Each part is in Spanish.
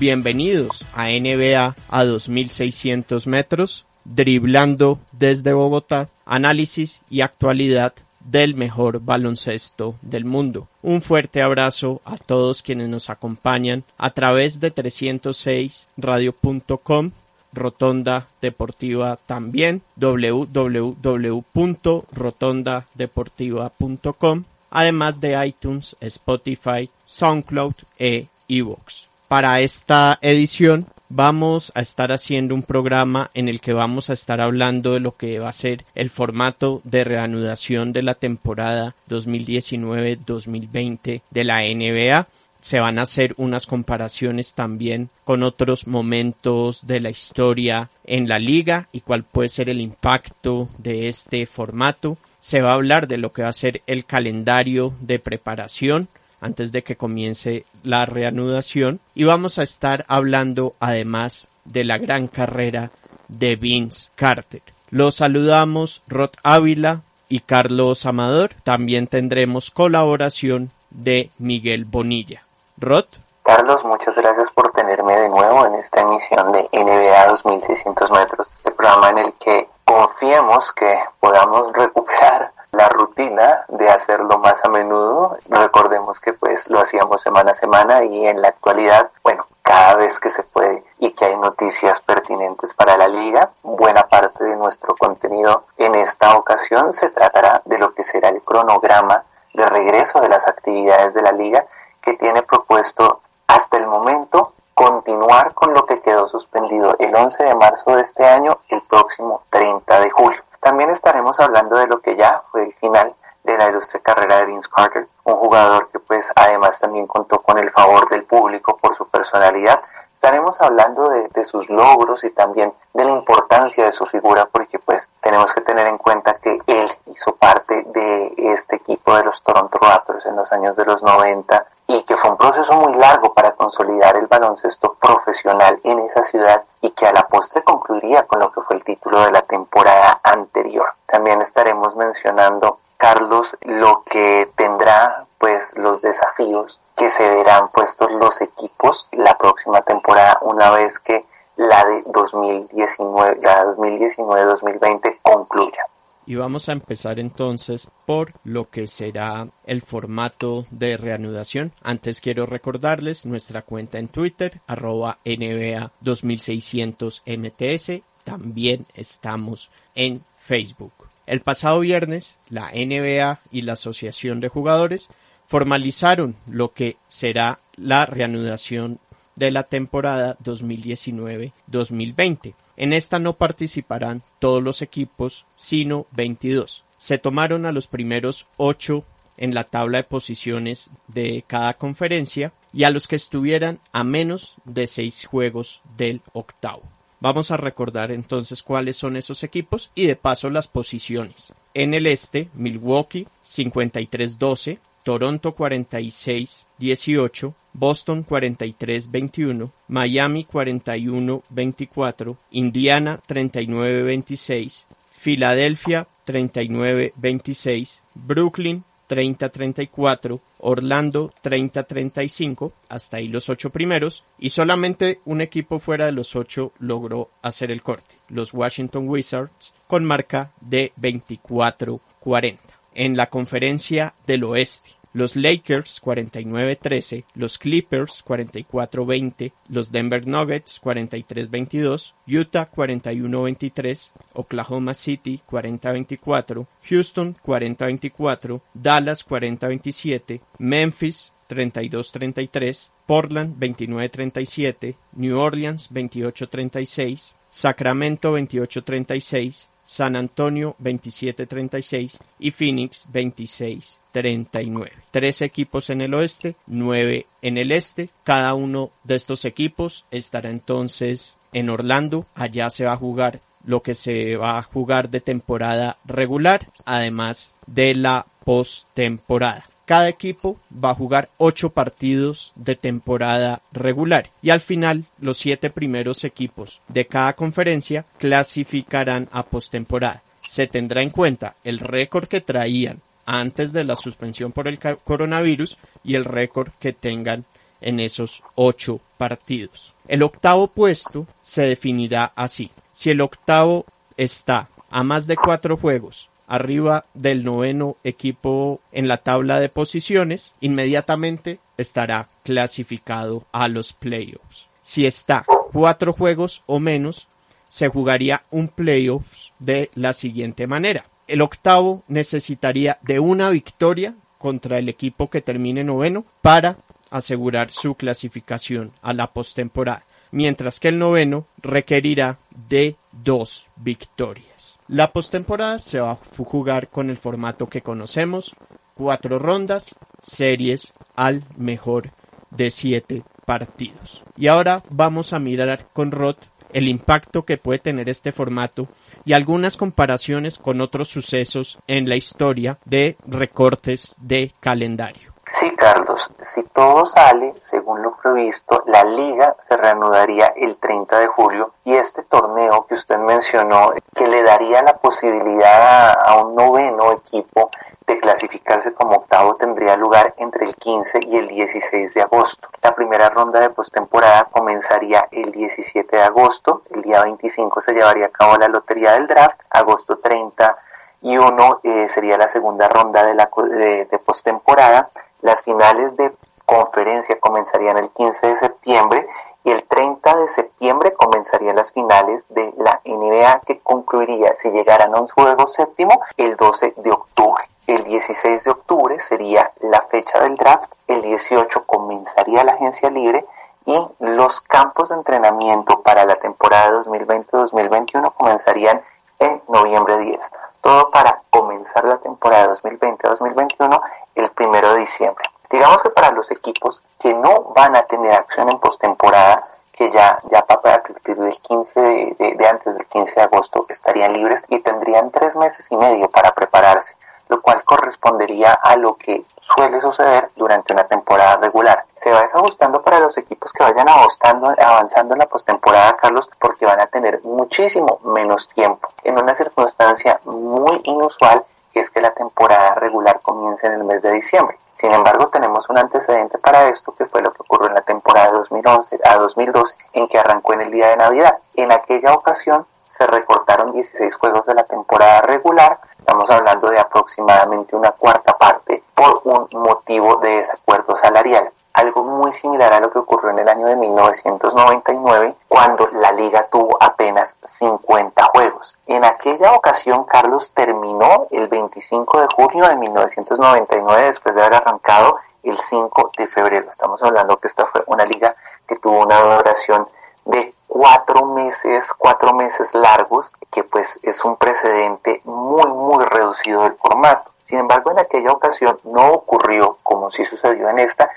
bienvenidos a NBA a 2.600 metros, driblando desde Bogotá, análisis y actualidad del mejor baloncesto del mundo. Un fuerte abrazo a todos quienes nos acompañan a través de 306radio.com, Rotonda Deportiva también, www.rotondadeportiva.com, además de iTunes, Spotify, SoundCloud e iVoox. Para esta edición vamos a estar haciendo un programa en el que vamos a estar hablando de lo que va a ser el formato de reanudación de la temporada 2019-2020 de la NBA. Se van a hacer unas comparaciones también con otros momentos de la historia en la liga y cuál puede ser el impacto de este formato. Se va a hablar de lo que va a ser el calendario de preparación antes de que comience la reanudación y vamos a estar hablando además de la gran carrera de Vince Carter. Los saludamos Rod Ávila y Carlos Amador. También tendremos colaboración de Miguel Bonilla. Rod. Carlos, muchas gracias por tenerme de nuevo en esta emisión de NBA 2600 metros, este programa en el que confiemos que podamos recuperar la rutina de hacerlo más a menudo. Recordemos que pues lo hacíamos semana a semana y en la actualidad, bueno, cada vez que se puede y que hay noticias pertinentes para la liga, buena parte de nuestro contenido en esta ocasión se tratará de lo que será el cronograma de regreso de las actividades de la liga que tiene propuesto hasta el momento continuar con lo que quedó suspendido el 11 de marzo de este año, el próximo 30 de julio. También estaremos hablando de lo que ya fue el final de la ilustre carrera de Vince Carter, un jugador que pues además también contó con el favor del público por su personalidad. Estaremos hablando de, de, sus logros y también de la importancia de su figura porque pues tenemos que tener en cuenta que él hizo parte de este equipo de los Toronto Raptors en los años de los 90 y que fue un proceso muy largo para consolidar el baloncesto profesional en esa ciudad y que a la postre concluiría con lo que fue el título de la temporada anterior. También estaremos mencionando, Carlos, lo que tendrá pues los desafíos que se verán puestos los equipos la próxima temporada una vez que la de 2019, la 2019-2020 concluya. Y vamos a empezar entonces por lo que será el formato de reanudación. Antes quiero recordarles nuestra cuenta en Twitter, arroba NBA 2600 MTS. También estamos en Facebook. El pasado viernes, la NBA y la Asociación de Jugadores formalizaron lo que será la reanudación de la temporada 2019-2020. En esta no participarán todos los equipos, sino 22. Se tomaron a los primeros 8 en la tabla de posiciones de cada conferencia y a los que estuvieran a menos de 6 juegos del octavo. Vamos a recordar entonces cuáles son esos equipos y de paso las posiciones. En el este, Milwaukee 53-12, Toronto 46-18, Boston 43-21, Miami 41-24, Indiana 39-26, Filadelfia 39-26, Brooklyn 30-34, Orlando 30-35, hasta ahí los ocho primeros, y solamente un equipo fuera de los ocho logró hacer el corte, los Washington Wizards, con marca de 24-40. En la conferencia del oeste, los Lakers 49-13, los Clippers 44-20, los Denver Nuggets 43-22, Utah 41-23, Oklahoma City 40-24, Houston 40-24, Dallas 40-27, Memphis 32-33, Portland 29-37, New Orleans 28-36, Sacramento 28-36, San Antonio 27-36 y Phoenix 26-39. Tres equipos en el oeste, nueve en el este. Cada uno de estos equipos estará entonces en Orlando. Allá se va a jugar lo que se va a jugar de temporada regular, además de la postemporada. Cada equipo va a jugar ocho partidos de temporada regular y al final los siete primeros equipos de cada conferencia clasificarán a postemporada. Se tendrá en cuenta el récord que traían antes de la suspensión por el coronavirus y el récord que tengan en esos ocho partidos. El octavo puesto se definirá así. Si el octavo está a más de cuatro juegos arriba del noveno equipo en la tabla de posiciones, inmediatamente estará clasificado a los playoffs. Si está cuatro juegos o menos, se jugaría un playoffs de la siguiente manera. El octavo necesitaría de una victoria contra el equipo que termine noveno para asegurar su clasificación a la postemporada, mientras que el noveno requerirá de dos victorias. La postemporada se va a jugar con el formato que conocemos, cuatro rondas, series al mejor de siete partidos. Y ahora vamos a mirar con Rod el impacto que puede tener este formato y algunas comparaciones con otros sucesos en la historia de recortes de calendario. Sí, Carlos, si todo sale según lo previsto, la liga se reanudaría el 30 de julio y este torneo que usted mencionó, que le daría la posibilidad a, un noveno equipo de clasificarse como octavo, tendría lugar entre el 15 y el 16 de agosto. La primera ronda de postemporada comenzaría el 17 de agosto, el día 25 se llevaría a cabo la lotería del draft, agosto 30 y uno eh, sería la segunda ronda de, la, de, de postemporada las finales de conferencia comenzarían el 15 de septiembre y el 30 de septiembre comenzarían las finales de la NBA que concluiría, si llegaran a un juego séptimo, el 12 de octubre. El 16 de octubre sería la fecha del draft, el 18 comenzaría la agencia libre y los campos de entrenamiento para la temporada 2020-2021 comenzarían en noviembre 10. Todo para comenzar la temporada 2020-2021 el primero de diciembre. Digamos que para los equipos que no van a tener acción en postemporada, que ya, ya para partir del 15 de, de, antes del 15 de agosto estarían libres y tendrían tres meses y medio para prepararse, lo cual correspondería a lo que suele suceder durante una temporada regular. Se va desajustando para los equipos que vayan avanzando, avanzando en la postemporada, Carlos, porque van a tener muchísimo menos tiempo. En una circunstancia muy inusual que es que la temporada regular comience en el mes de diciembre. Sin embargo, tenemos un antecedente para esto que fue lo que ocurrió en la temporada de 2011 a 2012 en que arrancó en el día de Navidad. En aquella ocasión se recortaron 16 juegos de la temporada regular, estamos hablando de aproximadamente una cuarta parte por un motivo de desacuerdo salarial algo muy similar a lo que ocurrió en el año de 1999, cuando la liga tuvo apenas 50 juegos. En aquella ocasión, Carlos terminó el 25 de junio de 1999, después de haber arrancado el 5 de febrero. Estamos hablando que esta fue una liga que tuvo una duración de cuatro meses, cuatro meses largos, que pues es un precedente muy, muy reducido del formato. Sin embargo, en aquella ocasión no ocurrió, como sí sucedió en esta,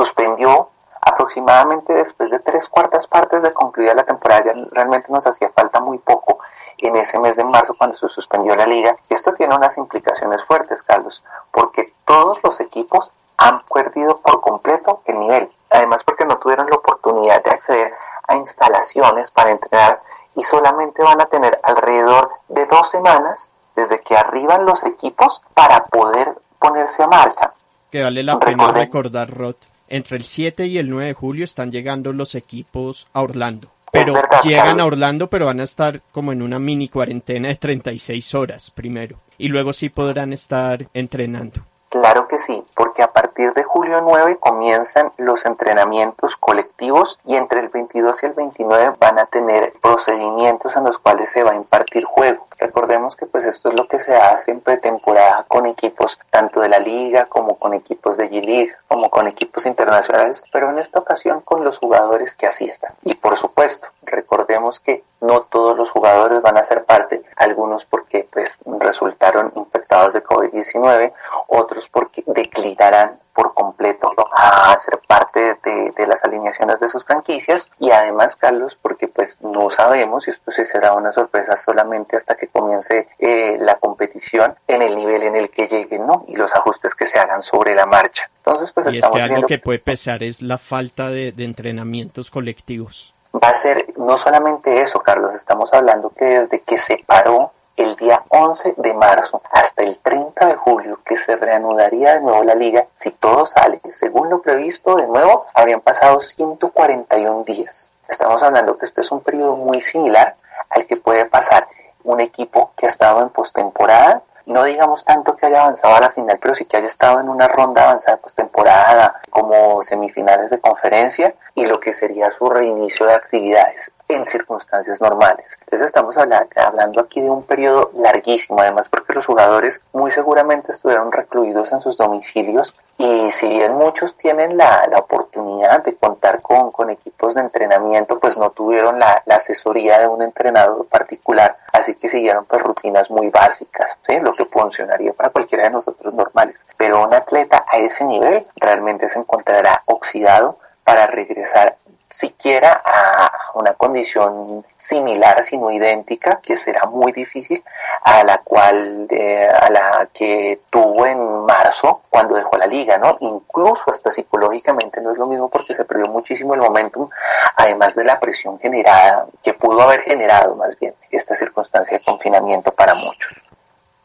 suspendió aproximadamente después de tres cuartas partes de concluida la temporada. Ya realmente nos hacía falta muy poco en ese mes de marzo cuando se suspendió la liga. Esto tiene unas implicaciones fuertes, Carlos, porque todos los equipos han perdido por completo el nivel. Además porque no tuvieron la oportunidad de acceder a instalaciones para entrenar y solamente van a tener alrededor de dos semanas desde que arriban los equipos para poder ponerse a marcha. Que vale la pena recordar, Rod. Entre el 7 y el 9 de julio están llegando los equipos a Orlando. Pero llegan a Orlando, pero van a estar como en una mini cuarentena de 36 horas primero. Y luego sí podrán estar entrenando. Claro Claro que sí, porque a partir de julio 9 comienzan los entrenamientos colectivos y entre el 22 y el 29 van a tener procedimientos en los cuales se va a impartir juego. Recordemos que pues esto es lo que se hace en pretemporada con equipos tanto de la liga como con equipos de G-League, como con equipos internacionales, pero en esta ocasión con los jugadores que asistan. Y por supuesto, recordemos que no todos los jugadores van a ser parte, algunos porque pues resultaron infectados de COVID-19, otros porque declinarán por completo a ser parte de, de, las alineaciones de sus franquicias. Y además Carlos porque pues no sabemos y esto sí será una sorpresa solamente hasta que comience eh, la competición en el nivel en el que lleguen ¿no? y los ajustes que se hagan sobre la marcha. Entonces pues y estamos es que algo que puede pesar es la falta de, de entrenamientos colectivos. Va a ser no solamente eso Carlos estamos hablando que desde que se paró el día 11 de marzo hasta el 30 de julio que se reanudaría de nuevo la liga, si todo sale según lo previsto, de nuevo habrían pasado 141 días. Estamos hablando que este es un periodo muy similar al que puede pasar un equipo que ha estado en postemporada. No digamos tanto que haya avanzado a la final, pero sí que haya estado en una ronda avanzada postemporada como semifinales de conferencia y lo que sería su reinicio de actividades en circunstancias normales. Entonces estamos hablando aquí de un periodo larguísimo, además porque los jugadores muy seguramente estuvieron recluidos en sus domicilios y si bien muchos tienen la, la oportunidad de contar con, con, equipos de entrenamiento, pues no tuvieron la, la, asesoría de un entrenador particular, así que siguieron pues rutinas muy básicas, lo que funcionaría para cualquiera de nosotros normales. Pero un atleta a ese nivel realmente se encontrará oxidado para regresar siquiera a una condición similar, sino idéntica, que será muy difícil a la cual, eh, a la que tuvo en marzo cuando dejó la liga, ¿no? Incluso hasta psicológicamente no es lo mismo porque se perdió muchísimo el momentum, además de la presión generada, que pudo haber generado más bien esta circunstancia de confinamiento para muchos.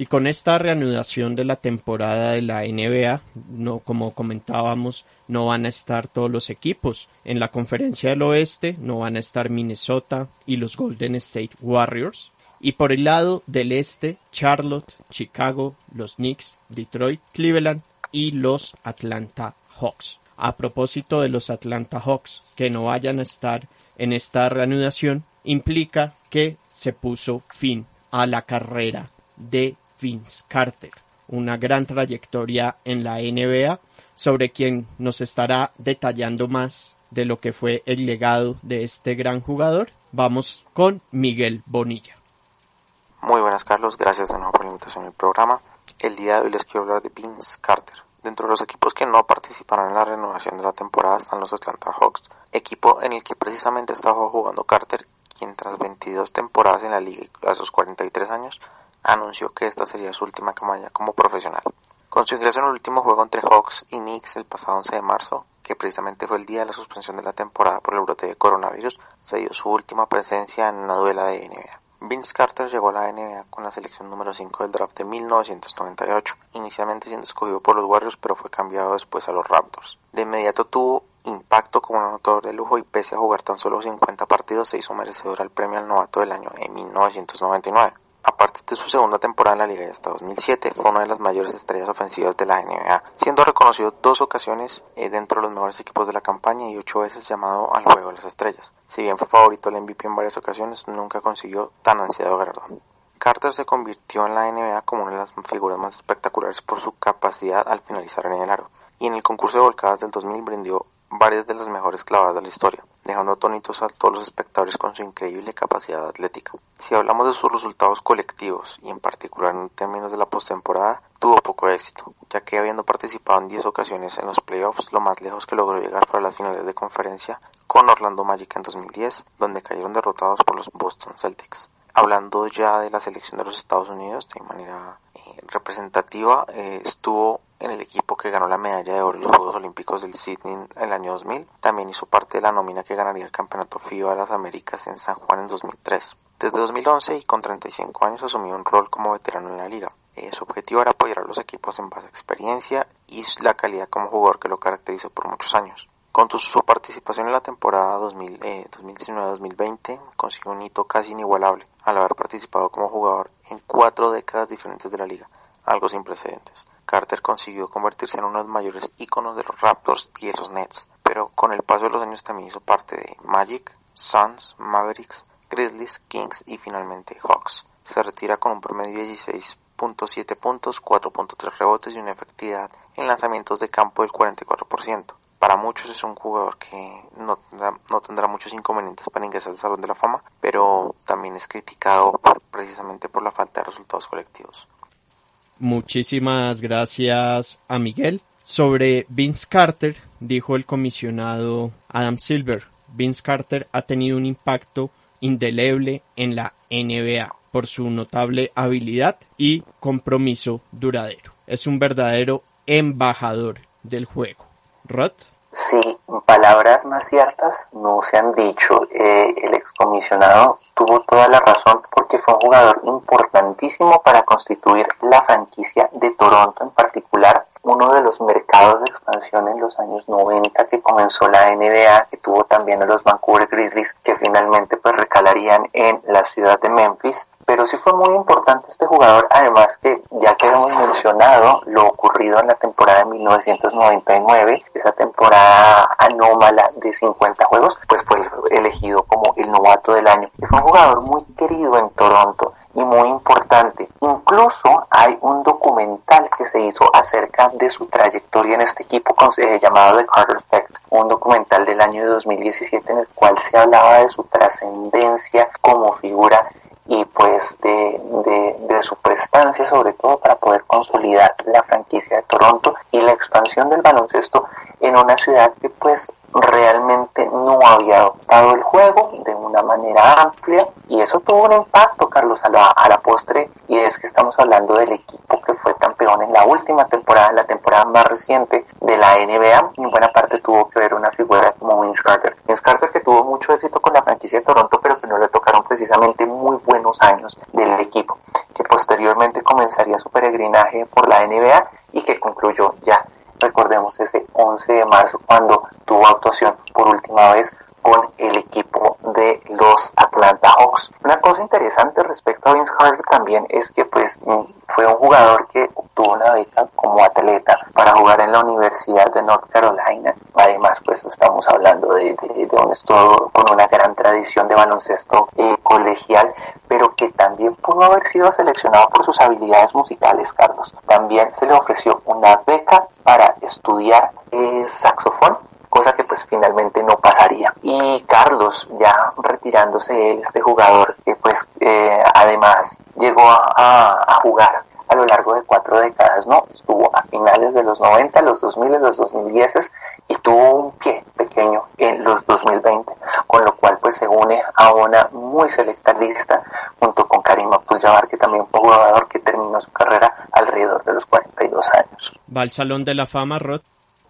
Y con esta reanudación de la temporada de la NBA, no, como comentábamos, no van a estar todos los equipos. En la conferencia del oeste no van a estar Minnesota y los Golden State Warriors. Y por el lado del este, Charlotte, Chicago, los Knicks, Detroit, Cleveland y los Atlanta Hawks. A propósito de los Atlanta Hawks, que no vayan a estar en esta reanudación, implica que se puso fin a la carrera de Vince Carter, una gran trayectoria en la NBA, sobre quien nos estará detallando más de lo que fue el legado de este gran jugador. Vamos con Miguel Bonilla. Muy buenas Carlos, gracias de nuevo por la invitación al programa. El día de hoy les quiero hablar de Vince Carter. Dentro de los equipos que no participarán en la renovación de la temporada están los Atlanta Hawks, equipo en el que precisamente estaba jugando Carter, quien tras 22 temporadas en la liga a sus 43 años anunció que esta sería su última campaña como profesional. Con su ingreso en el último juego entre Hawks y Knicks el pasado 11 de marzo, que precisamente fue el día de la suspensión de la temporada por el brote de coronavirus, se dio su última presencia en una duela de NBA. Vince Carter llegó a la NBA con la selección número 5 del draft de 1998, inicialmente siendo escogido por los Warriors pero fue cambiado después a los Raptors. De inmediato tuvo impacto como anotador de lujo y pese a jugar tan solo 50 partidos se hizo merecedor al premio al novato del año en 1999. A partir de su segunda temporada en la liga y hasta 2007 fue una de las mayores estrellas ofensivas de la NBA, siendo reconocido dos ocasiones eh, dentro de los mejores equipos de la campaña y ocho veces llamado al juego de las estrellas. Si bien fue favorito al MVP en varias ocasiones, nunca consiguió tan ansiado galardón. Carter se convirtió en la NBA como una de las figuras más espectaculares por su capacidad al finalizar en el aro, y en el concurso de volcadas del 2000 brindió varias de las mejores clavadas de la historia, dejando atónitos a todos los espectadores con su increíble capacidad atlética. Si hablamos de sus resultados colectivos y en particular en términos de la postemporada, tuvo poco éxito, ya que habiendo participado en 10 ocasiones en los playoffs, lo más lejos que logró llegar fue a las finales de conferencia con Orlando Magic en 2010, donde cayeron derrotados por los Boston Celtics. Hablando ya de la selección de los Estados Unidos de manera eh, representativa, eh, estuvo en el equipo que ganó la medalla de oro en los Juegos Olímpicos del Sydney en el año 2000. También hizo parte de la nómina que ganaría el Campeonato FIBA de las Américas en San Juan en 2003. Desde 2011 y con 35 años asumió un rol como veterano en la liga. Eh, su objetivo era apoyar a los equipos en base a experiencia y la calidad como jugador que lo caracterizó por muchos años. Con su participación en la temporada 2019-2020 eh, consiguió un hito casi inigualable al haber participado como jugador en cuatro décadas diferentes de la liga, algo sin precedentes. Carter consiguió convertirse en uno de los mayores íconos de los Raptors y de los Nets, pero con el paso de los años también hizo parte de Magic, Suns, Mavericks, Grizzlies, Kings y finalmente Hawks. Se retira con un promedio de 16.7 puntos, 4.3 rebotes y una efectividad en lanzamientos de campo del 44%. Para muchos es un jugador que no tendrá, no tendrá muchos inconvenientes para ingresar al Salón de la Fama, pero también es criticado precisamente por la falta de resultados colectivos. Muchísimas gracias a Miguel. Sobre Vince Carter, dijo el comisionado Adam Silver, Vince Carter ha tenido un impacto indeleble en la NBA por su notable habilidad y compromiso duradero. Es un verdadero embajador del juego. Rod. Sí, palabras más ciertas no se han dicho. Eh, el excomisionado tuvo toda la razón porque fue un jugador importantísimo para constituir la franquicia de Toronto en particular uno de los mercados de expansión en los años 90 que comenzó la NBA, que tuvo también a los Vancouver Grizzlies, que finalmente pues recalarían en la ciudad de Memphis. Pero sí fue muy importante este jugador, además que ya que hemos mencionado lo ocurrido en la temporada de 1999, esa temporada anómala de 50 juegos, pues fue elegido como el novato del año. Y fue un jugador muy querido en Toronto y muy importante. Incluso hay un documental que se hizo acerca de su trayectoria en este equipo eh, llamado The Carter Effect, un documental del año 2017 en el cual se hablaba de su trascendencia como figura y pues de, de, de, su prestancia sobre todo para poder consolidar la franquicia de Toronto y la expansión del baloncesto en una ciudad que pues realmente no había adoptado el juego de una manera amplia. Y eso tuvo un impacto, Carlos, a la, a la postre. Y es que estamos hablando del equipo que fue campeón en la última temporada, la temporada más reciente de la NBA en buena parte tuvo que ver una figura como Vince Carter. Vince Carter que tuvo mucho éxito con la franquicia de Toronto pero que no le tocaron precisamente muy buenos años del equipo, que posteriormente comenzaría su peregrinaje por la NBA y que concluyó ya recordemos ese 11 de marzo cuando tuvo actuación por última vez con el equipo de los Atlanta Hawks. Una cosa interesante respecto a Vince Carter también es que pues fue un jugador que obtuvo una beca como atleta para jugar en la De North Carolina. Además pues estamos hablando de, de, de un estado con una gran tradición de baloncesto eh, colegial, pero que también pudo haber sido seleccionado por sus habilidades musicales, Carlos. También se le ofreció una beca para estudiar eh, saxofón cosa que pues finalmente no pasaría. Y Carlos, ya retirándose este jugador que pues eh, además llegó a, jugar a lo largo de cuatro décadas, ¿no? Estuvo finales de los 90, los 2000, los 2010 y tuvo un pie pequeño en los 2020, con lo cual pues se une a una muy selecta lista junto con Karim Abdul-Jabbar, que también fue jugador que terminó su carrera alrededor de los 42 años. ¿Va al Salón de la Fama, Rod?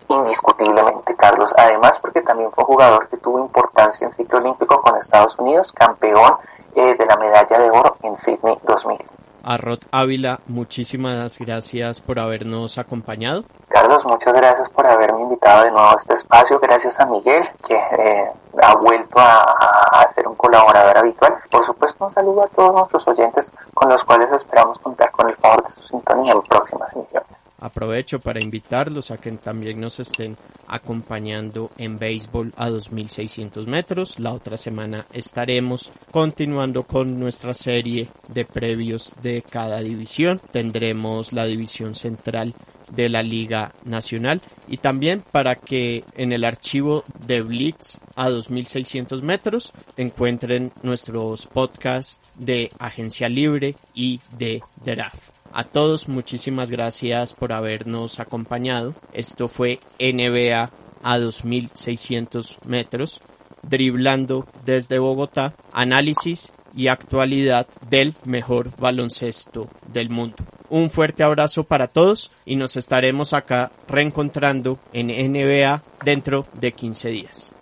indiscutiblemente, Carlos. Además, porque también fue jugador que tuvo importancia en ciclo olímpico con Estados Unidos, campeón eh, de la medalla de oro en Sydney 2000. A Rod Ávila, muchísimas gracias por habernos acompañado. Carlos, muchas gracias por haberme invitado de nuevo a este espacio. Gracias a Miguel, que eh, ha vuelto a, a, ser un colaborador habitual. Por supuesto, un saludo a todos nuestros oyentes con los cuales esperamos contar con el favor de su sintonía en próximas emisiones. Aprovecho para invitarlos a que también nos estén acompañando en béisbol a 2600 metros. La otra semana estaremos continuando con nuestra serie de previos de cada división. Tendremos la división central de la Liga Nacional y también para que en el archivo de Blitz a 2600 metros encuentren nuestros podcasts de Agencia Libre y de Draft. A todos muchísimas gracias por habernos acompañado. Esto fue NBA a 2600 metros, driblando desde Bogotá, análisis y actualidad del mejor baloncesto del mundo. Un fuerte abrazo para todos y nos estaremos acá reencontrando en NBA dentro de 15 días.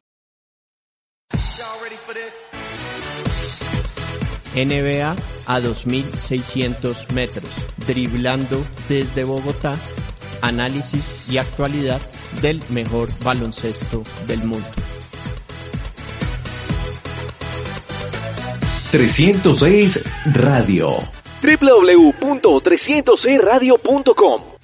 NBA a 2600 metros, driblando desde Bogotá, análisis y actualidad del mejor baloncesto del mundo. 306 Radio www.306radio.com